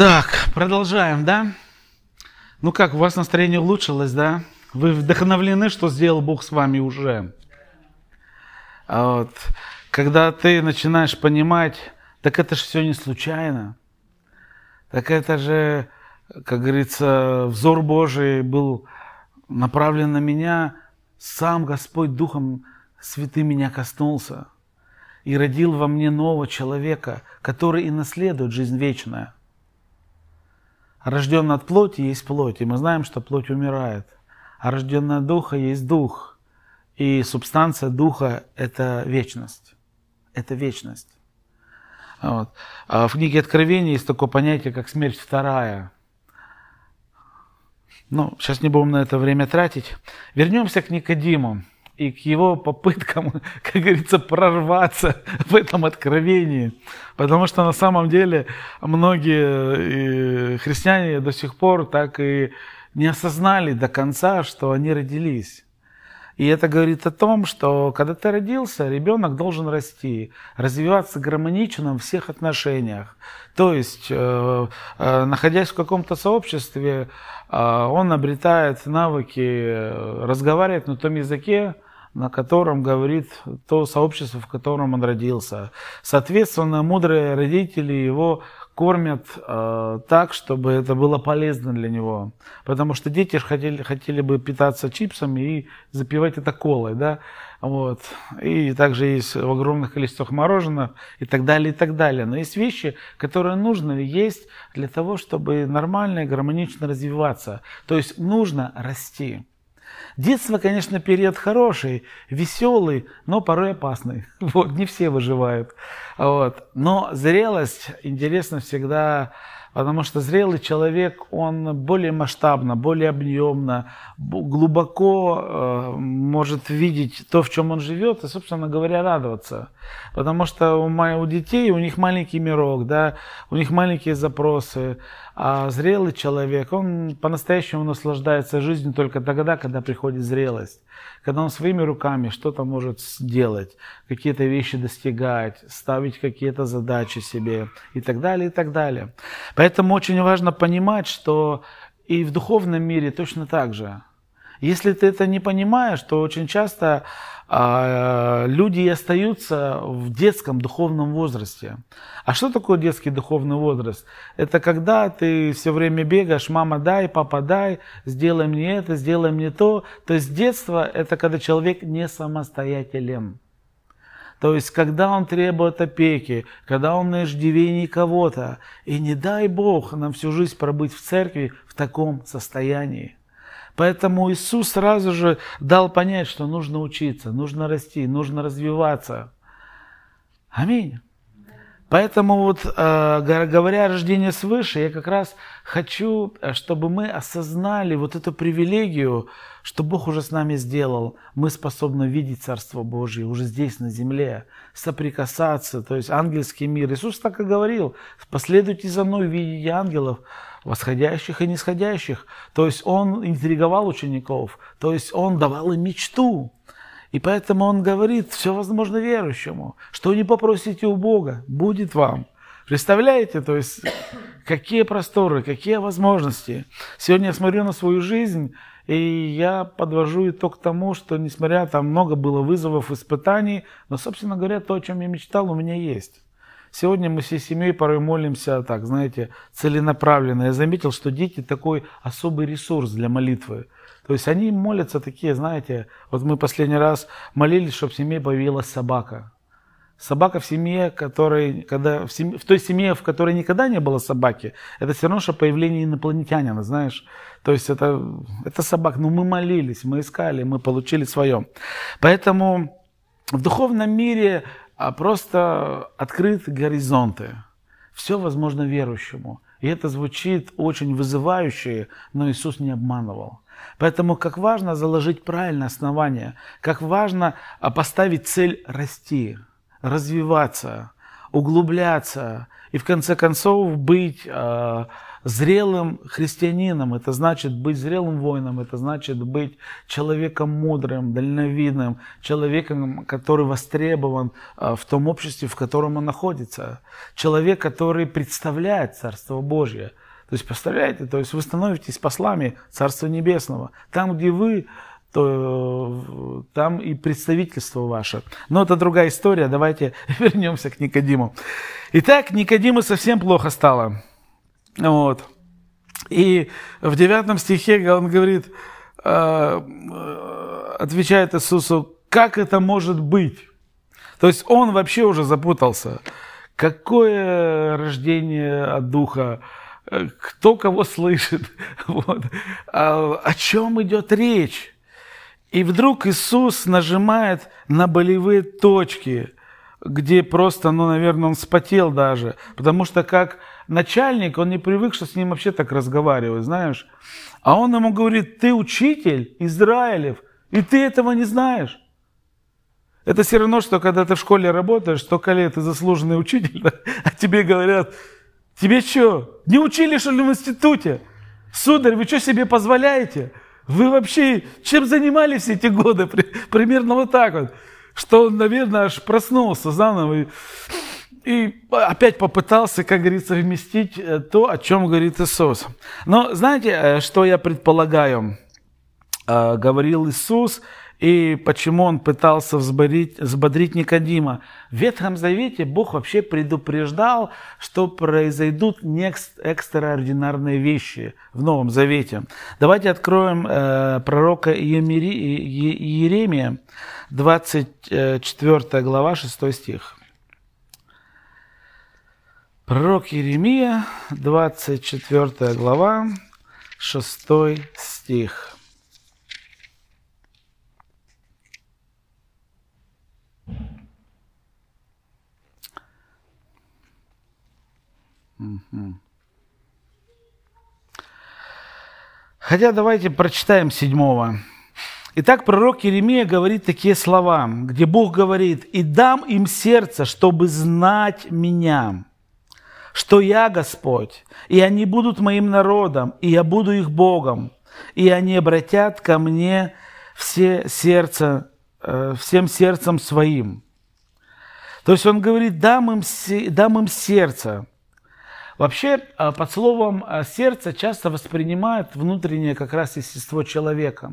Так, продолжаем, да? Ну как, у вас настроение улучшилось, да? Вы вдохновлены, что сделал Бог с вами уже. А вот, когда ты начинаешь понимать, так это же все не случайно. Так это же, как говорится, взор Божий был направлен на меня, сам Господь Духом Святым меня коснулся и родил во мне нового человека, который и наследует жизнь вечную. Рожденный от плоти есть плоть, и мы знаем, что плоть умирает. А рожденный от духа есть дух. И субстанция духа – это вечность. Это вечность. Вот. А в книге Откровения есть такое понятие, как смерть вторая. Ну, сейчас не будем на это время тратить. Вернемся к Никодиму и к его попыткам, как говорится, прорваться в этом откровении. Потому что на самом деле многие христиане до сих пор так и не осознали до конца, что они родились. И это говорит о том, что когда ты родился, ребенок должен расти, развиваться гармонично во всех отношениях. То есть, э, э, находясь в каком-то сообществе, э, он обретает навыки разговаривать на том языке, на котором говорит то сообщество, в котором он родился. Соответственно, мудрые родители его кормят э, так, чтобы это было полезно для него. Потому что дети хотели, хотели бы питаться чипсами и запивать это колой, да, вот. И также есть в огромных количествах мороженого и так далее, и так далее. Но есть вещи, которые нужно есть для того, чтобы нормально и гармонично развиваться. То есть нужно расти. Детство, конечно, период хороший, веселый, но порой опасный. Вот, не все выживают. Вот. Но зрелость интересна всегда Потому что зрелый человек, он более масштабно, более объемно, глубоко э, может видеть то, в чем он живет, и, собственно говоря, радоваться. Потому что у, у детей, у них маленький мирок, да, у них маленькие запросы. А зрелый человек, он по-настоящему наслаждается жизнью только тогда, когда приходит зрелость когда он своими руками что-то может сделать, какие-то вещи достигать, ставить какие-то задачи себе и так далее, и так далее. Поэтому очень важно понимать, что и в духовном мире точно так же. Если ты это не понимаешь, то очень часто а, люди остаются в детском духовном возрасте. А что такое детский духовный возраст? Это когда ты все время бегаешь, мама дай, папа дай, сделай мне это, сделай мне то. То есть детство – это когда человек не самостоятелен. То есть, когда он требует опеки, когда он на иждивении кого-то. И не дай Бог нам всю жизнь пробыть в церкви в таком состоянии. Поэтому Иисус сразу же дал понять, что нужно учиться, нужно расти, нужно развиваться. Аминь. Поэтому вот, э, говоря о рождении свыше, я как раз хочу, э, чтобы мы осознали вот эту привилегию, что Бог уже с нами сделал. Мы способны видеть Царство Божие уже здесь, на земле, соприкасаться, то есть ангельский мир. Иисус так и говорил, последуйте за мной, видите ангелов, восходящих и нисходящих. То есть он интриговал учеников, то есть он давал им мечту. И поэтому он говорит, все возможно верующему, что не попросите у Бога, будет вам. Представляете, то есть какие просторы, какие возможности. Сегодня я смотрю на свою жизнь, и я подвожу итог тому, что несмотря там много было вызовов, испытаний, но, собственно говоря, то, о чем я мечтал, у меня есть. Сегодня мы всей семьей порой молимся так, знаете, целенаправленно. Я заметил, что дети такой особый ресурс для молитвы. То есть они молятся такие, знаете, вот мы последний раз молились, чтобы в семье появилась собака. Собака в семье, которой, когда, в, семье, в той семье, в которой никогда не было собаки, это все равно, что появление инопланетянина, знаешь. То есть это, это собака. Но мы молились, мы искали, мы получили свое. Поэтому в духовном мире а просто открыты горизонты. Все возможно верующему. И это звучит очень вызывающе, но Иисус не обманывал. Поэтому как важно заложить правильное основание, как важно а, поставить цель расти, развиваться. углубляться и в конце концов быть э, зрелым христианином. Это значит быть зрелым воином, это значит быть человеком мудрым, дальновидным, человеком, который востребован э, в том обществе, в котором он находится. Человек, который представляет Царство Божье. То есть, представляете, то есть вы становитесь послами Царства Небесного. Там, где вы то э, там и представительство ваше. Но это другая история, давайте вернемся к Никодиму. Итак, Никодиму совсем плохо стало. Вот. И в девятом стихе он говорит, э, э, отвечает Иисусу, как это может быть? То есть он вообще уже запутался. Какое рождение от Духа? Кто кого слышит? Вот. А, о чем идет речь? И вдруг Иисус нажимает на болевые точки, где просто, ну, наверное, он спотел даже. Потому что как начальник, он не привык, что с ним вообще так разговаривать, знаешь. А он ему говорит, ты учитель Израилев, и ты этого не знаешь. Это все равно, что когда ты в школе работаешь, столько лет ты заслуженный учитель, а тебе говорят, тебе что, не учили, что ли, в институте? Сударь, вы что себе позволяете? Вы вообще чем занимались эти годы? Примерно вот так вот. Что он, наверное, аж проснулся заново и, и опять попытался, как говорится, вместить э, то, о чем говорит Иисус. Но знаете, э, что я предполагаю? Э, говорил Иисус, и почему он пытался взбодрить, взбодрить Никодима. В Ветхом Завете Бог вообще предупреждал, что произойдут экстраординарные вещи в Новом Завете. Давайте откроем э, пророка Иеремия, 24 глава, 6 стих. Пророк Иеремия, 24 глава, 6 стих. Хотя давайте прочитаем седьмого. Итак, пророк Еремия говорит такие слова, где Бог говорит, «И дам им сердце, чтобы знать меня, что я Господь, и они будут моим народом, и я буду их Богом, и они обратят ко мне все сердце, э, всем сердцем своим». То есть он говорит, дам им, дам им сердце, Вообще, а, под словом а, сердце часто воспринимают внутреннее как раз естество человека.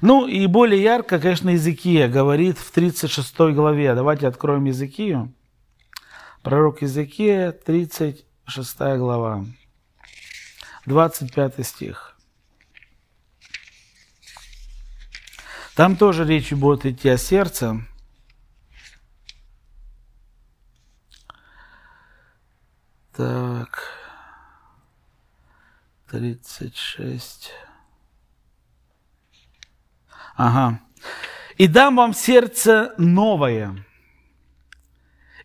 Ну и более ярко, конечно, Иезекия говорит в 36 главе. Давайте откроем Иезекию. Пророк Иезекия, 36 глава, 25 стих. Там тоже речь будет идти о сердце. Так. 36. Ага. «И дам вам сердце новое,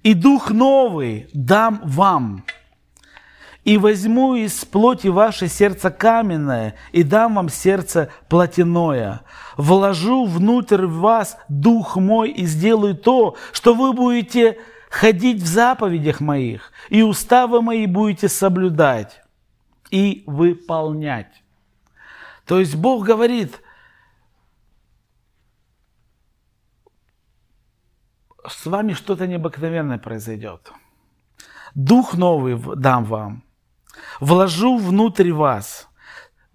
и дух новый дам вам, и возьму из плоти ваше сердце каменное, и дам вам сердце плотяное. Вложу внутрь вас дух мой и сделаю то, что вы будете ходить в заповедях моих, и уставы мои будете соблюдать и выполнять. То есть Бог говорит, с вами что-то необыкновенное произойдет. Дух новый дам вам, вложу внутрь вас.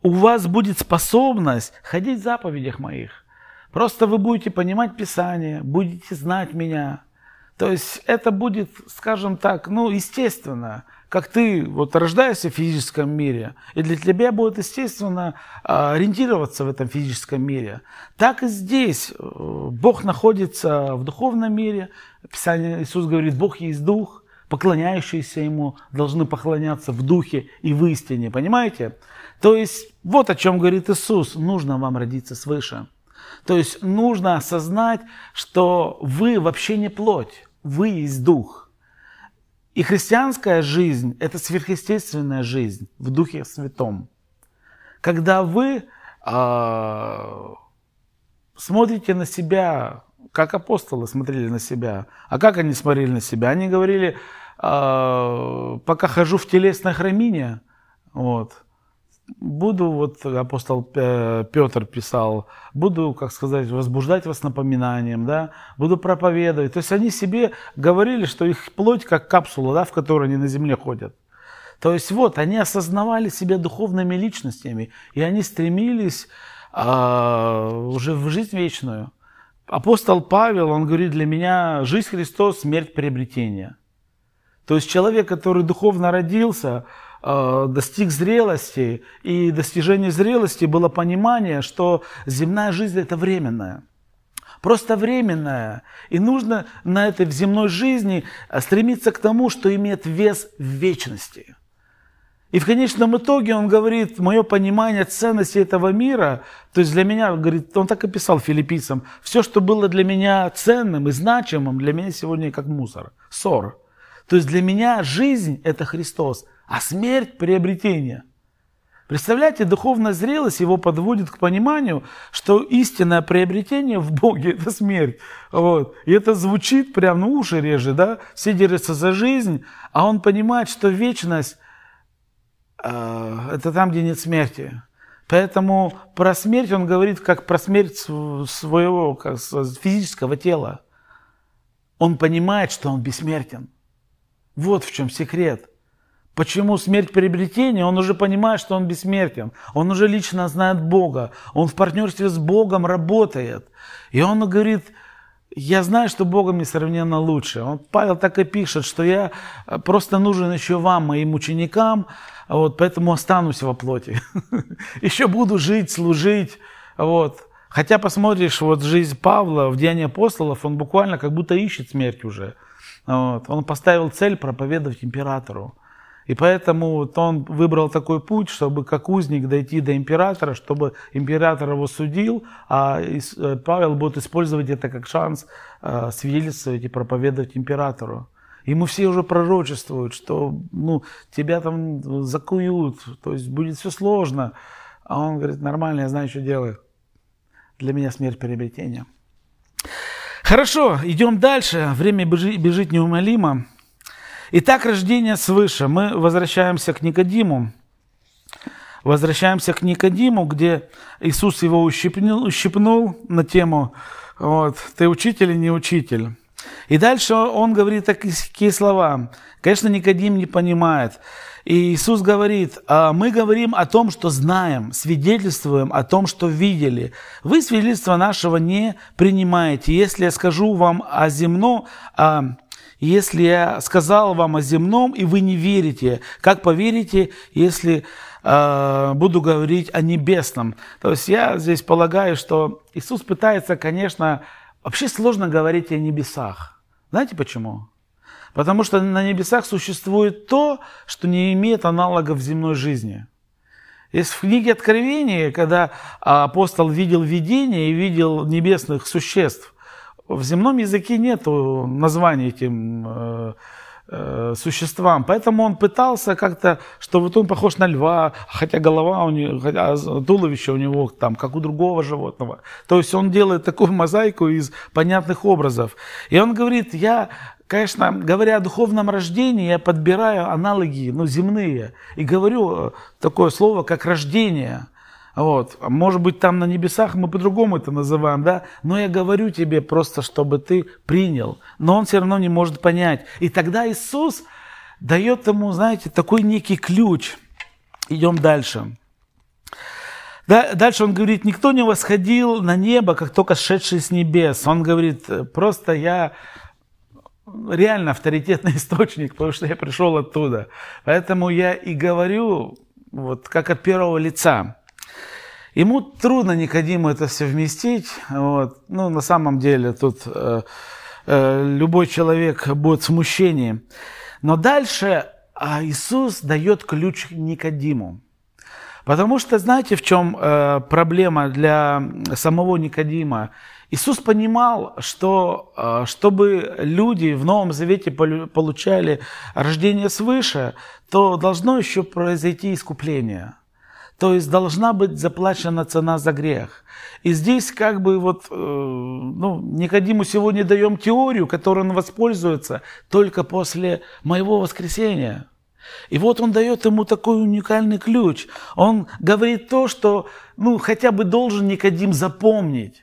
У вас будет способность ходить в заповедях моих. Просто вы будете понимать Писание, будете знать меня – то есть это будет, скажем так, ну, естественно, как ты вот рождаешься в физическом мире, и для тебя будет естественно а, ориентироваться в этом физическом мире. Так и здесь э, Бог находится в духовном мире. Писание Иисус говорит, Бог есть Дух, поклоняющиеся Ему должны поклоняться в Духе и в истине. Понимаете? То есть вот о чем говорит Иисус. Нужно вам родиться свыше. То есть нужно осознать, что вы вообще не плоть, вы есть дух. И христианская жизнь – это сверхъестественная жизнь в Духе Святом. Когда вы э, смотрите на себя, как апостолы смотрели на себя. А как они смотрели на себя? Они говорили, э, пока хожу в телесной храмине, вот, буду, вот апостол Петр писал, буду, как сказать, возбуждать вас напоминанием, да, буду проповедовать. То есть они себе говорили, что их плоть как капсула, да, в которой они на земле ходят. То есть вот, они осознавали себя духовными личностями, и они стремились а, уже в жизнь вечную. Апостол Павел, он говорит, для меня жизнь Христос, смерть приобретение. То есть человек, который духовно родился, достиг зрелости, и достижение зрелости было понимание, что земная жизнь это временная. Просто временная. И нужно на этой земной жизни стремиться к тому, что имеет вес в вечности. И в конечном итоге он говорит, мое понимание ценности этого мира, то есть для меня, говорит, он так и писал филиппийцам, все, что было для меня ценным и значимым, для меня сегодня как мусор, ссор. То есть для меня жизнь – это Христос, а смерть – приобретение. Представляете, духовная зрелость его подводит к пониманию, что истинное приобретение в Боге – это смерть. Вот. И это звучит прям, ну уши реже, да? Все держатся за жизнь, а он понимает, что вечность Э, это там, где нет смерти. Поэтому про смерть он говорит как про смерть своего как физического тела. Он понимает, что он бессмертен. Вот в чем секрет. Почему смерть приобретения? Он уже понимает, что он бессмертен. Он уже лично знает Бога. Он в партнерстве с Богом работает. И он говорит, я знаю, что Богом несравненно лучше. Он, Павел так и пишет, что я просто нужен еще вам, моим ученикам, вот, поэтому останусь во плоти. Еще буду жить, служить. Вот. Хотя посмотришь, вот жизнь Павла в Деянии апостолов, он буквально как будто ищет смерть уже. Вот. Он поставил цель проповедовать императору. И поэтому вот он выбрал такой путь, чтобы как узник дойти до императора, чтобы император его судил, а э, Павел будет использовать это как шанс э, свидетельствовать и проповедовать императору. Ему все уже пророчествуют, что ну, тебя там закуют, то есть будет все сложно. А он говорит, нормально, я знаю, что делаю. Для меня смерть приобретения. Хорошо, идем дальше. Время бежит неумолимо. Итак, рождение свыше. Мы возвращаемся к Никодиму. Возвращаемся к Никодиму, где Иисус его ущипнул, ущипнул на тему вот, «Ты учитель или не учитель?» И дальше он говорит такие слова. Конечно, Никодим не понимает. И Иисус говорит, «А мы говорим о том, что знаем, свидетельствуем о том, что видели. Вы свидетельство нашего не принимаете. Если я скажу вам о земном, а если я сказал вам о земном, и вы не верите, как поверите, если э, буду говорить о небесном? То есть я здесь полагаю, что Иисус пытается, конечно, вообще сложно говорить о небесах. Знаете почему? Потому что на небесах существует то, что не имеет аналога в земной жизни. Есть в книге Откровения, когда апостол видел видение и видел небесных существ, в земном языке нет названия этим э, Э, существам. Поэтому он пытался как-то, что вот он похож на льва, хотя голова у него, хотя туловище у него там, как у другого животного. То есть он делает такую мозаику из понятных образов. И он говорит, я, конечно, говоря о духовном рождении, я подбираю аналоги, ну, земные, и говорю э, такое слово, как рождение – вот. Может быть, там на небесах мы по-другому это называем, да? Но я говорю тебе просто, чтобы ты принял. Но он все равно не может понять. И тогда Иисус дает ему, знаете, такой некий ключ. Идем дальше. Дальше он говорит, никто не восходил на небо, как только сшедший с небес. Он говорит, просто я реально авторитетный источник, потому что я пришел оттуда. Поэтому я и говорю вот как от первого лица. Ему трудно Никодиму это совместить. Вот. Ну, на самом деле тут э, э, любой человек будет в смущении. Но дальше а Иисус дает ключ Никодиму. Потому что знаете, в чем э, проблема для самого Никодима? Иисус понимал, что э, чтобы люди в Новом Завете получали рождение свыше, то должно еще произойти искупление – То есть должна быть заплачена цена за грех. И здесь как бы вот, э, ну, Никодиму сегодня даем теорию, которой он воспользуется только после моего воскресения. И вот он дает ему такой уникальный ключ. Он говорит то, что ну, хотя бы должен Никодим запомнить.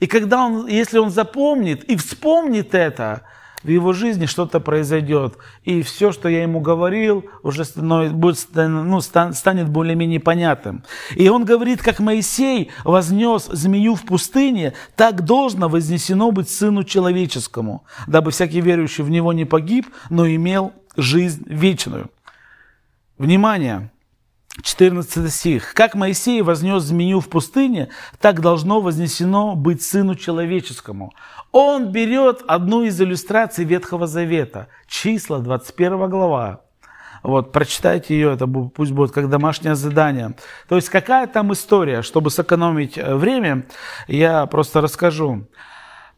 И когда он, если он запомнит и вспомнит это, в его жизни что-то произойдет. И все, что я ему говорил, уже становится, будет, ну, станет более-менее понятным. И он говорит, как Моисей вознес змею в пустыне, так должно вознесено быть Сыну Человеческому, дабы всякий верующий в Него не погиб, но имел жизнь вечную. Внимание! 14 стих. «Как Моисей вознес змею в пустыне, так должно вознесено быть Сыну Человеческому». Он берет одну из иллюстраций Ветхого Завета, числа, 21 глава. Вот, прочитайте ее, это пусть будет как домашнее задание. То есть какая там история, чтобы сэкономить э, время, я просто расскажу.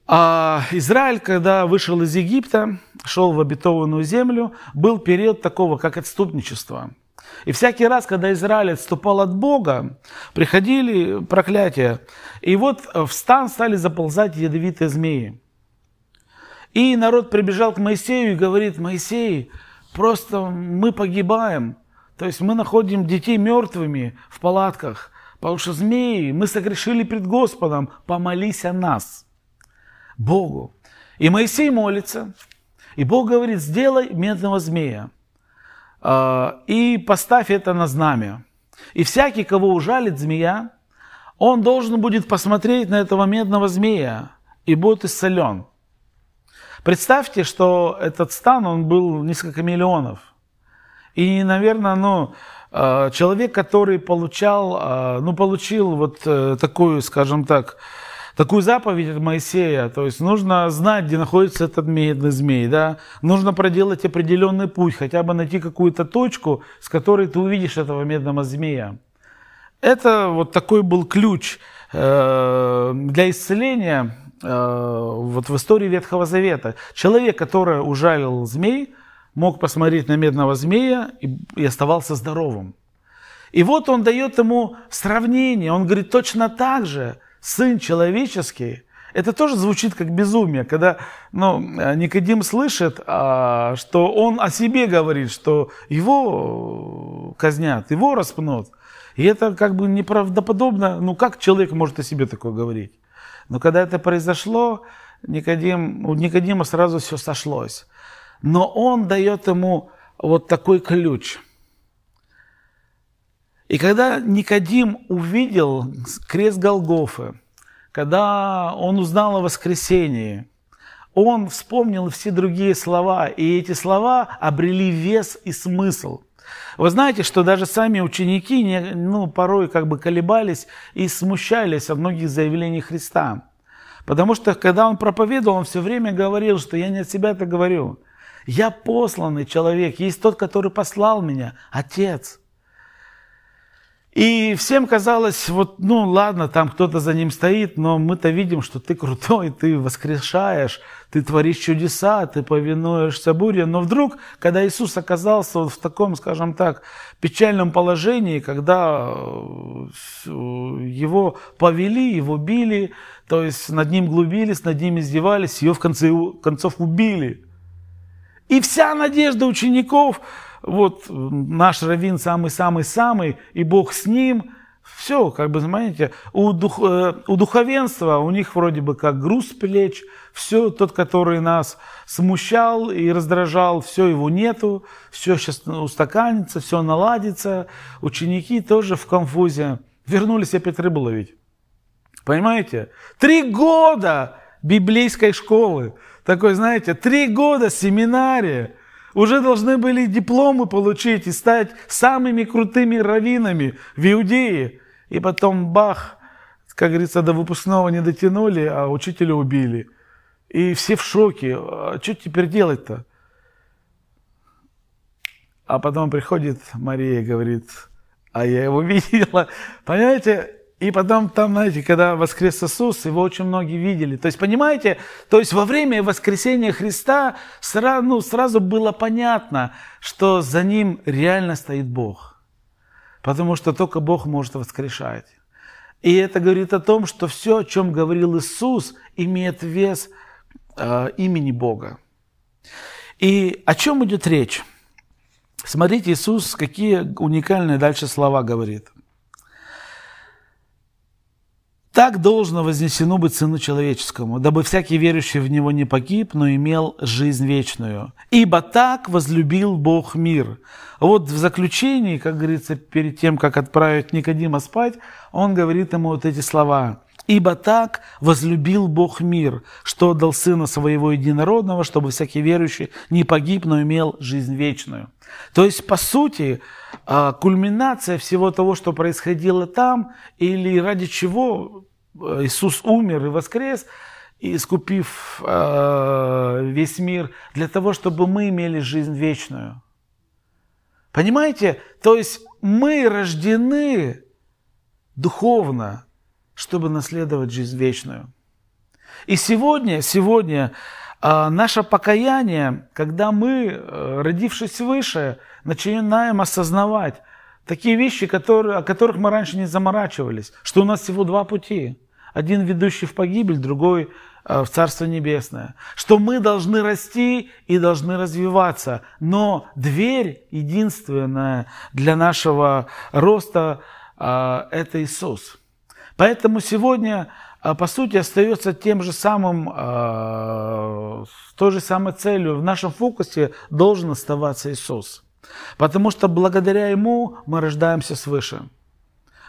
А Израиль, когда вышел из Египта, шел в обетованную землю, был период такого, как отступничество – и всякий раз, когда Израиль отступал от Бога, приходили проклятия. И вот в стан стали заползать ядовитые змеи. И народ прибежал к Моисею и говорит, Моисей, просто мы погибаем. То есть мы находим детей мертвыми в палатках, потому что змеи, мы согрешили пред Господом, помолись о нас, Богу. И Моисей молится, и Бог говорит, сделай медного змея. А, и поставь это на знамя. И всякий, кого ужалит змея, он должен будет посмотреть на этого медного змея и будет исцелен. Представьте, что этот стан, он был несколько миллионов. И, наверное, ну, а, человек, который получал, а, ну, получил вот э, такую, скажем так, такую заповедь от Моисея. То есть нужно знать, где находится этот медный змей. Да? Нужно проделать определенный путь, хотя бы найти какую-то точку, с которой ты увидишь этого медного змея. Это вот такой был ключ э, для исцеления э, вот в истории Ветхого Завета. Человек, который ужалил змей, мог посмотреть на медного змея и, и оставался здоровым. И вот он дает ему сравнение. Он говорит, точно так же Сын человеческий, это тоже звучит как безумие, когда ну, Никодим слышит, а, что он о себе говорит, что его казнят, его распнут. И это как бы неправдоподобно. Ну как человек может о себе такое говорить? Но когда это произошло, Никодим, у Никодима сразу все сошлось. Но он дает ему вот такой ключ – и когда Никодим увидел крест Голгофы, когда он узнал о воскресении, он вспомнил все другие слова, и эти слова обрели вес и смысл. Вы знаете, что даже сами ученики ну, порой как бы колебались и смущались от многих заявлений Христа. Потому что когда он проповедовал, он все время говорил, что я не от себя это говорю. Я посланный человек, есть тот, который послал меня, Отец – и всем казалось, вот, ну ладно, там кто-то за ним стоит, но мы-то видим, что ты крутой, ты воскрешаешь, ты творишь чудеса, ты повинуешься буре. Но вдруг, когда Иисус оказался вот в таком, скажем так, печальном положении, когда э, его повели, его били, то есть над ним глубились, над ним издевались, ее в конце концов убили. И вся надежда учеников – вот наш раввин самый-самый-самый, и Бог с ним. Все, как бы, знаете, у, дух, э, у духовенства, у них вроде бы как груз плеч, все, тот, который нас смущал и раздражал, все, его нету, все сейчас устаканится, все наладится. Ученики тоже в конфузе. Вернулись опять рыбу ловить. Понимаете? Три года библейской школы. Такой, знаете, три года семинария уже должны были дипломы получить и стать самыми крутыми раввинами в Иудее. И потом бах, как говорится, до выпускного не дотянули, а учителя убили. И все в шоке. А что теперь делать-то? А потом приходит Мария и говорит, а я его видела. Понимаете, и потом там, знаете, когда воскрес Иисус, его очень многие видели. То есть, понимаете, то есть во время воскресения Христа сразу, ну, сразу было понятно, что за ним реально стоит Бог. потому что только Бог может воскрешать. И это говорит о том, что все, о чем говорил Иисус, имеет вес э, имени Бога. И о чем идет речь? Смотрите, Иисус какие уникальные дальше слова говорит. Так должно вознесено быть Сыну Человеческому, дабы всякий верующий в Него не погиб, но имел жизнь вечную. Ибо так возлюбил Бог мир. Вот в заключении, как говорится, перед тем, как отправить Никодима спать, он говорит ему вот эти слова. «Ибо так возлюбил Бог мир, что отдал Сына Своего Единородного, чтобы всякий верующий не погиб, но имел жизнь вечную». То есть, по сути, а, кульминация всего того, что происходило там, или ради чего Иисус умер и воскрес, искупив э, весь мир, для того, чтобы мы имели жизнь вечную. Понимаете? То есть мы рождены духовно, чтобы наследовать жизнь вечную. И сегодня, сегодня а наше покаяние, когда мы, э, родившись выше, начинаем осознавать такие вещи, которые, о которых мы раньше не заморачивались, что у нас всего два пути. Один ведущий в погибель, другой э, в Царство Небесное. Что мы должны расти и должны развиваться. Но дверь единственная для нашего роста э, – это Иисус. Поэтому сегодня а, по сути остается тем же самым, той же самой целью. В нашем фокусе должен оставаться Иисус. Потому что благодаря Ему мы рождаемся свыше.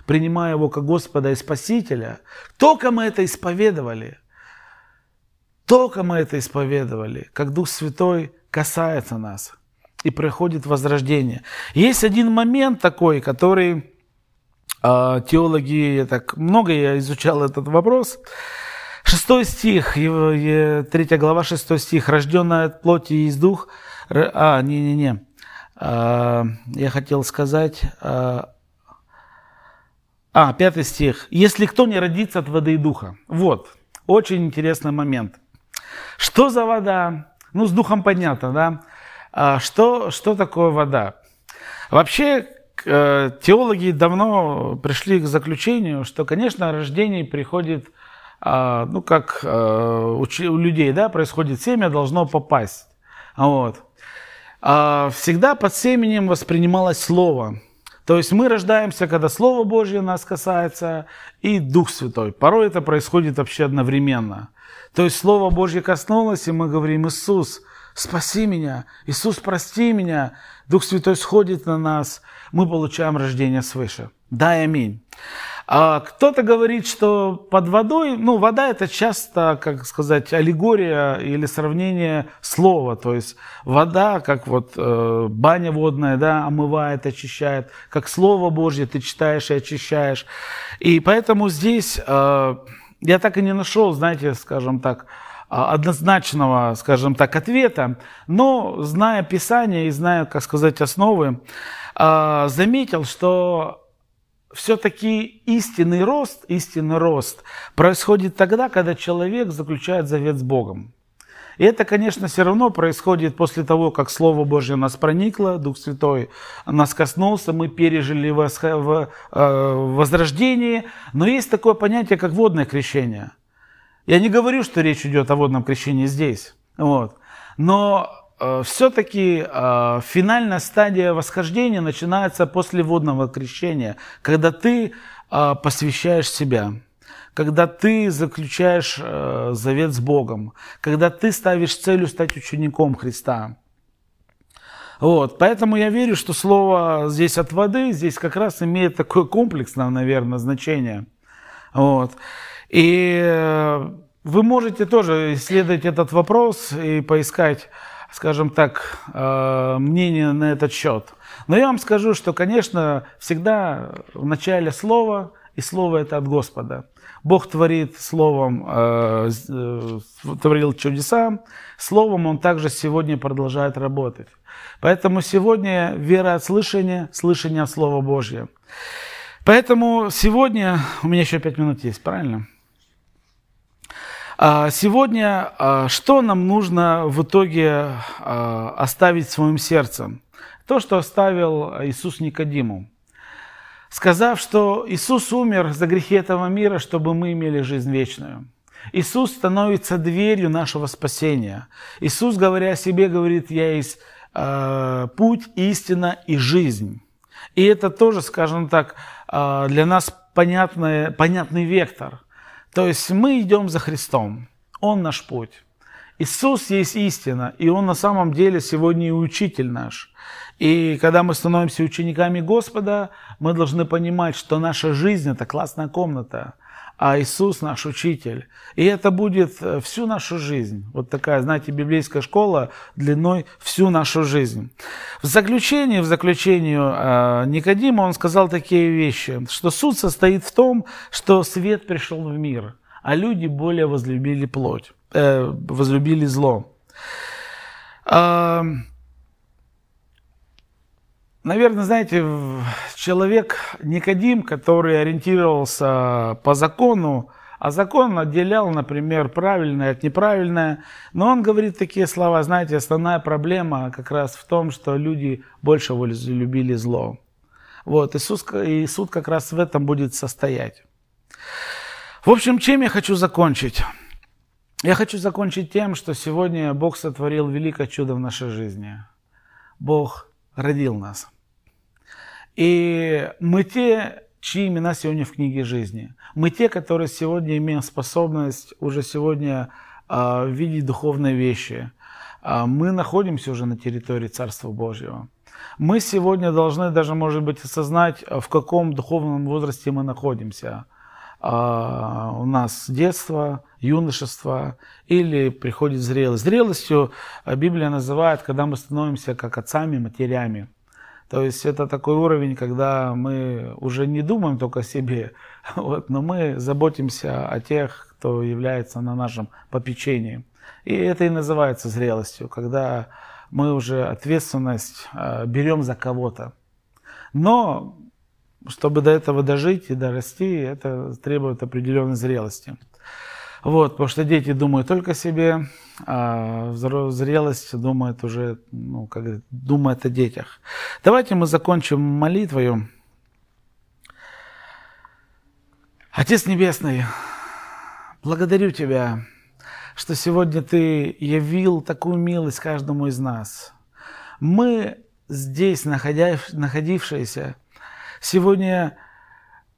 Принимая Его как Господа и Спасителя, только мы это исповедовали, только мы это исповедовали, как Дух Святой касается нас и приходит возрождение. Есть один момент такой, который а, теологи, я так много я изучал этот вопрос. Шестой стих, третья глава, шестой стих. Рожденная от плоти и из дух. А, не-не-не. А, я хотел сказать... А, пятый стих. «Если кто не родится от воды и духа». Вот, очень интересный момент. Что за вода? Ну, с духом понятно, да? А что, что такое вода? Вообще, Э, теологи давно пришли к заключению, что, конечно, рождение приходит, а, ну, как э, у людей, да, происходит семя, должно попасть. Вот. А всегда под семенем воспринималось Слово. То есть мы рождаемся, когда Слово Божье нас касается, и Дух Святой. Порой это происходит вообще одновременно. То есть Слово Божье коснулось, и мы говорим, Иисус, спаси меня, Иисус, прости меня. Дух Святой сходит на нас – мы получаем рождение свыше. Да, аминь. А кто-то говорит, что под водой, ну, вода это часто, как сказать, аллегория или сравнение слова, то есть вода, как вот э, баня водная, да, омывает, очищает, как Слово Божье ты читаешь и очищаешь. И поэтому здесь э, я так и не нашел, знаете, скажем так, однозначного, скажем так, ответа, но зная Писание и зная, как сказать, основы, а, заметил, что все-таки истинный рост, истинный рост происходит тогда, когда человек заключает завет с Богом. И это, конечно, все равно происходит после того, как Слово Божье нас проникло, Дух Святой нас коснулся, мы пережили э, возрождение. Но есть такое понятие, как водное крещение. Я не говорю, что речь идет о водном крещении здесь. Вот. Но все-таки э, финальная стадия восхождения начинается после водного крещения, когда ты э, посвящаешь себя, когда ты заключаешь завет с Богом, когда ты ставишь целью стать учеником Христа. Вот, поэтому я верю, что слово здесь от воды, здесь как раз имеет такое комплексное, наверное, значение. Вот. И вы можете тоже исследовать этот вопрос и поискать скажем так, э, мнение на этот счет. Но я вам скажу, что, конечно, всегда в начале слова, и слово это от Господа. Бог творит словом, э, э, творил чудеса, словом Он также сегодня продолжает работать. Поэтому сегодня вера от слышания, слышание от Слова Божьего. Поэтому сегодня, у меня еще пять минут есть, правильно? А, сегодня а, что нам нужно в итоге а, оставить в своем сердце? То, что оставил Иисус Никодиму. сказав, что Иисус умер за грехи этого мира, чтобы мы имели жизнь вечную. Иисус становится дверью нашего спасения. Иисус, говоря о себе, говорит, я есть э, путь, истина и жизнь. И это тоже, скажем так, э, для нас понятный, понятный вектор. То есть мы идем за Христом. Он наш путь. Иисус есть истина, и Он на самом деле сегодня и учитель наш. И когда мы становимся учениками Господа, мы должны понимать, что наша жизнь – это классная комната, а Иисус наш учитель. И это будет э, всю нашу жизнь. Вот такая, знаете, библейская школа длиной всю нашу жизнь. В заключение, в заключение э, Никодима он сказал такие вещи, что суд состоит в том, что свет пришел в мир, а люди более возлюбили плоть, э, возлюбили зло. Наверное, знаете, человек Никодим, который ориентировался по закону, а закон отделял, например, правильное от неправильное. Но он говорит такие слова, знаете, основная проблема как раз в том, что люди больше любили зло. Вот, Иисус, и суд как раз в этом будет состоять. В общем, чем я хочу закончить? Я хочу закончить тем, что сегодня Бог сотворил великое чудо в нашей жизни. Бог родил нас. И мы те, чьи имена сегодня в книге жизни. Мы те, которые сегодня имеем способность уже сегодня э, видеть духовные вещи. Э, мы находимся уже на территории Царства Божьего. Мы сегодня должны даже, может быть, осознать, в каком духовном возрасте мы находимся. Э, у нас детство, юношество или приходит зрелость. Зрелостью Библия называет, когда мы становимся как отцами, матерями. То есть это такой уровень, когда мы уже не думаем только о себе, вот, но мы заботимся о тех, кто является на нашем попечении. И это и называется зрелостью, когда мы уже ответственность э, берем за кого-то. Но чтобы до этого дожить и дорасти, это требует определенной зрелости. Вот, потому что дети думают только о себе, а зрелость думает уже, ну, как думает о детях. Давайте мы закончим молитвою. Отец Небесный, благодарю Тебя, что сегодня Ты явил такую милость каждому из нас. Мы здесь, находившиеся, сегодня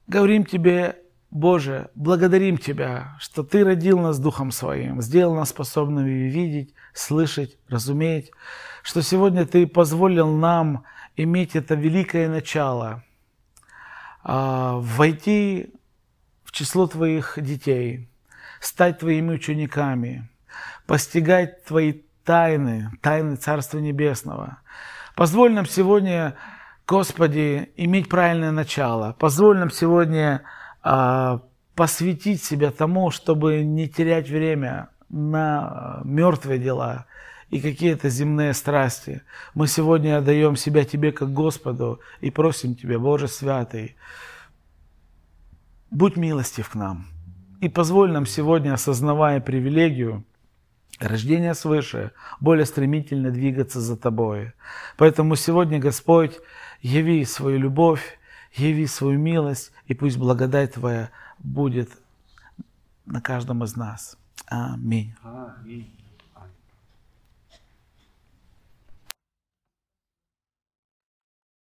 говорим Тебе Боже, благодарим Тебя, что Ты родил нас Духом Своим, сделал нас способными видеть, слышать, разуметь, что сегодня Ты позволил нам иметь это великое начало, а, войти в число Твоих детей, стать Твоими учениками, постигать Твои тайны, тайны Царства Небесного. Позволь нам сегодня, Господи, иметь правильное начало. Позволь нам сегодня посвятить себя тому, чтобы не терять время на мертвые дела и какие-то земные страсти. Мы сегодня отдаем себя Тебе как Господу и просим Тебя, Боже Святый, будь милостив к нам и позволь нам сегодня, осознавая привилегию, рождения свыше, более стремительно двигаться за Тобой. Поэтому сегодня, Господь, яви свою любовь, яви свою милость, и пусть благодать Твоя будет на каждом из нас. Аминь. Аминь.